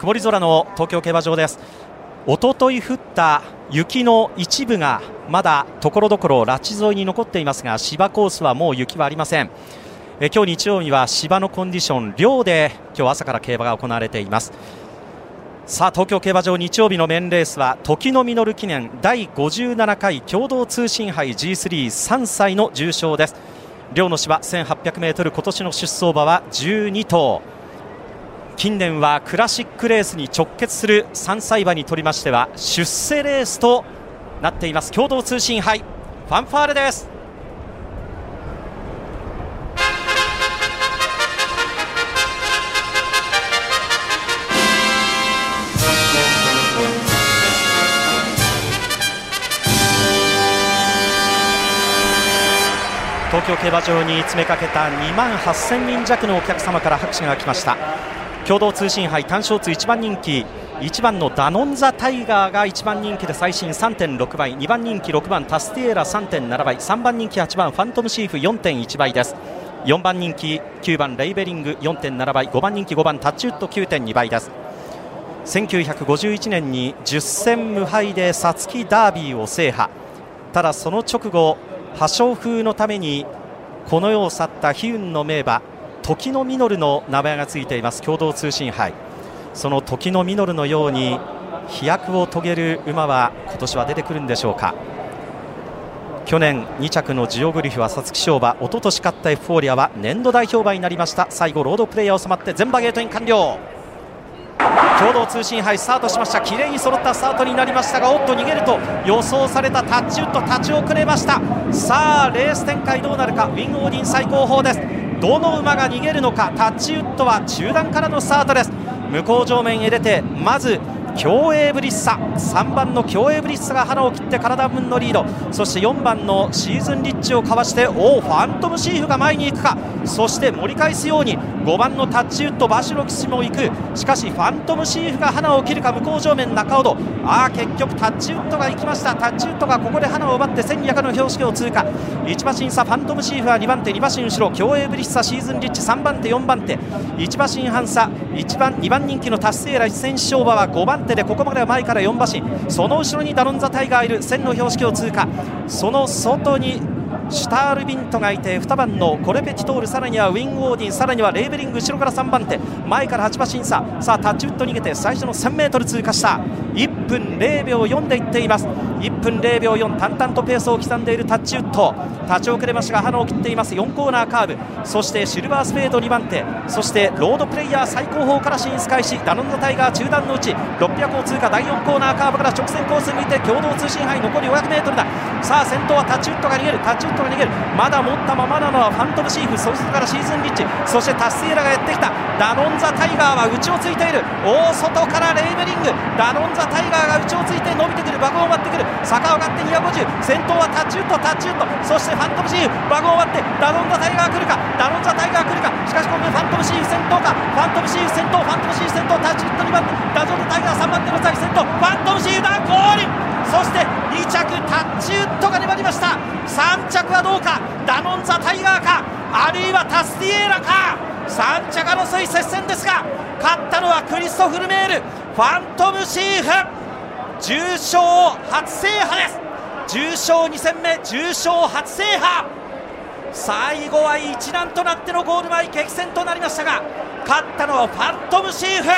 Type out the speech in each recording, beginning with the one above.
曇り空の東京競馬場です。一昨日降った雪の一部がまだところどころ拉致沿いに残っていますが芝コースはもう雪はありません。え今日日曜日は芝のコンディション寮で今日朝から競馬が行われています。さあ東京競馬場日曜日のメンレースは時の実記念第57回共同通信杯 G33 歳の重賞です。両の芝 1800m 今年の出走馬は12頭。近年はクラシックレースに直結する3歳馬にとりましては出世レースとなっています共同通信杯ファンファーレです。東京競馬場に詰めかけた2万8000人弱のお客様から拍手が来ました。共同通信杯単勝通1番人気。1番のダノンザタイガーが1番人気で最新3.6倍。2番人気6番タスティエラ3.7倍。3番人気8番ファントムシーフ4.1倍です。4番人気9番レイベリング4.7倍。5番人気5番タッチウッド9.2倍です。1951年に10戦無敗で皐月ダービーを制覇。ただその直後破傷風のためにこの世を去った悲運の名馬時の実の名前がついています。共同通信杯。その時の実のように飛躍を遂げる馬は今年は出てくるんでしょうか。去年2着のジオグリフは皐月賞馬一昨年勝ったエフフォーリアは年度代表馬になりました。最後ロードプレイヤーを収まって全馬ゲートイン完了共同通信杯スタートしました。綺麗に揃ったスタートになりましたがおっと逃げると予想されたタッチウッド立ち遅れました。さあレース展開どうなるか。ウィン・オーディン最高峰です。どの馬が逃げるのか。タッチウッドは中段からのスタートです。向こう上面へ出てまず競泳ブリッサ3番の競泳ブリッサが花を切って体分のリード。そして4番のシーズンリッチをかわしておおファントムシーフが前に行くか。そして盛り返すように5番のタッチウッドバシロキシも行く。しかしファントムシーフが花を切るか向こう上面中ほどああ結局タッチウッドが行きました。タッチウッドがここで花を奪って1200の標識を通過。1馬審査ファントムシーフは2番手2馬身後ろ。競泳ブリッサシーズンリッチ3番手4番手。1馬身半差1番2番人気のタスセーラ一戦勝馬は5番手でここまでは前から4馬身。その後ろにダノンザタイガーいる1000の標識を通過。その外にシュタールビントがいて2番のコレペティトールさらにはウィン・オーディンさらにはレーベリング後ろから3番手。前から8馬審査。さあタッチウッド逃げて最初の 1000m 通過した。1分0秒4でいっています。1分0秒4淡々とペースを刻んでいるタッチウッド。立ち遅れましたが花を切っています。4コーナーカーブ。そしてシルバースペード2番手。そしてロードプレイヤー最高峰から進出開始。ダノンザタイガー中段のうち600を通過第4コーナーカーブから直線コースにいて共同通信杯残り 500m ださあ先頭はタッチウッドが逃げる。タッチウッドが逃げる。まだ持ったままなのはファントムシーフそしてからシーズンリッチ。そしてタスティエラがやってきた。ダノンザタイガーは内をついている。大外からレイベリング。ダノンザタイガーが内をついて伸びてくる。馬群を割ってくる。坂上がって250先頭はタッチウッドタッチウッドそしてファントムシーフ馬群を割ってダノンザタイガー来るか。ダノンザタイガー来るか。しかしここでファントムシーフ先頭か。ファントムシーフ先頭ファントムシーフ先頭タッチウッド2番手ダノンザタイガー3番手の先先頭ファントムシーフだゴール。そして2着タッチウッドが粘りました。3着はどうか。ダノンザタイガーか。あるいはタスティエーラか。3着争い接戦ですが勝ったのはクリストフ・ルメール。ファントムシーフ。重賞初制覇です。重賞2戦目重賞初制覇。最後は一段となってのゴール前激戦となりましたが勝ったのはファントムシーフ。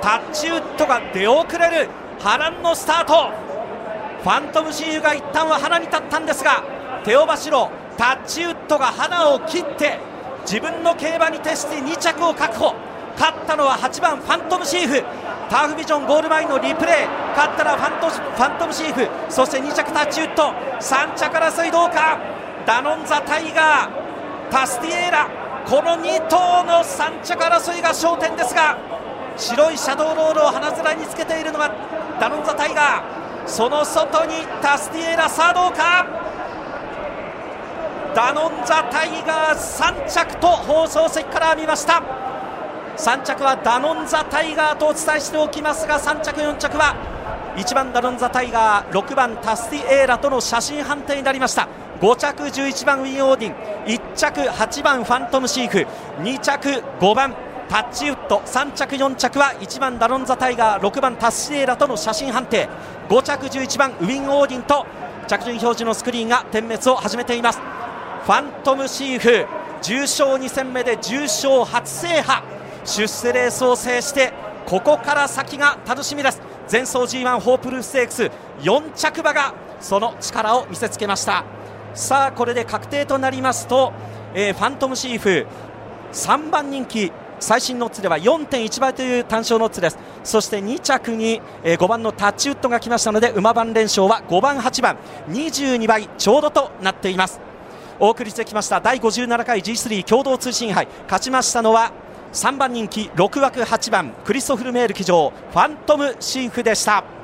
タッチウッドが出遅れる波乱のスタート。ファントムシーフが一旦はハナに立ったんですがテオバシロタッチウッドがハナを切って自分の競馬に徹して2着を確保。勝ったのは8番ファントムシーフ。ターフビジョンゴール前のリプレイ。勝ったのはファントファントムシーフ。そして2着タッチウッド。3着争いどうか。ダノンザタイガー。タスティエーラ。この2頭の3着争いが焦点ですが白いシャドーロールを鼻面につけているのがダノンザタイガー。その外にタスティエーラ。さあどうか。ダノンザタイガー3着と放送席から見ました。3着はダノンザタイガーとお伝えしておきますが3着4着は1番ダノンザタイガー6番タスティエーラとの写真判定になりました。5着11番ウィン・オーディン1着8番ファントムシーフ2着5番タッチウッド。3着4着は1番ダロンザタイガー6番タッシエーラとの写真判定。5着11番ウィン・オーディンと着順表示のスクリーンが点滅を始めています。ファントムシーフ重賞2戦目で重賞初制覇。出世レースを制してここから先が楽しみです。前走 G1 ホープルーステークス4着馬がその力を見せつけました。さあこれで確定となりますと、えー、ファントムシーフ3番人気最新ノッツでは4.1倍という単勝ノッツです。そして2着に、えー、5番のタッチウッドが来ましたので馬番連勝は5番8番22倍ちょうどとなっています。お送りしてきました第57回 G3 共同通信杯。勝ちましたのは3番人気6枠8番クリストフル・メール騎乗ファントムシーフでした。